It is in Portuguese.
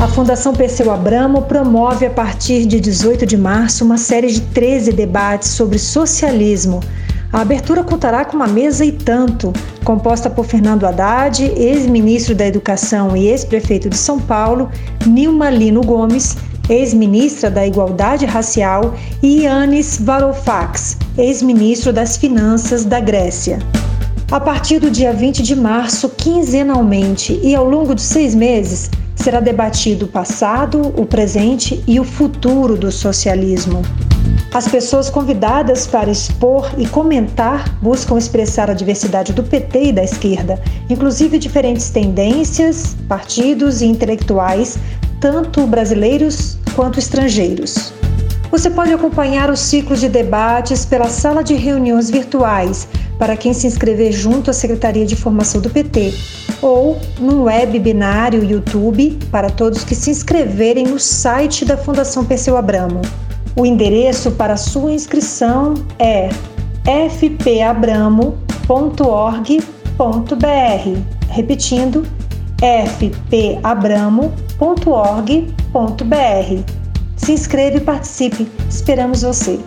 A Fundação Perseu Abramo promove a partir de 18 de março uma série de 13 debates sobre socialismo. A abertura contará com uma mesa e tanto, composta por Fernando Haddad, ex-ministro da Educação e ex-prefeito de São Paulo, Nilma Lino Gomes, ex-ministra da Igualdade Racial, e Yanis Varoufakis, ex-ministro das Finanças da Grécia. A partir do dia 20 de março, quinzenalmente e ao longo de seis meses, será debatido o passado, o presente e o futuro do socialismo. As pessoas convidadas para expor e comentar buscam expressar a diversidade do PT e da esquerda, inclusive diferentes tendências, partidos e intelectuais, tanto brasileiros quanto estrangeiros. Você pode acompanhar os ciclos de debates pela sala de reuniões virtuais para quem se inscrever junto à Secretaria de Formação do PT ou no web binário YouTube para todos que se inscreverem no site da Fundação Perseu Abramo. O endereço para sua inscrição é fpabramo.org.br. Repetindo, fpabramo.org.br. Se inscreva e participe. Esperamos você!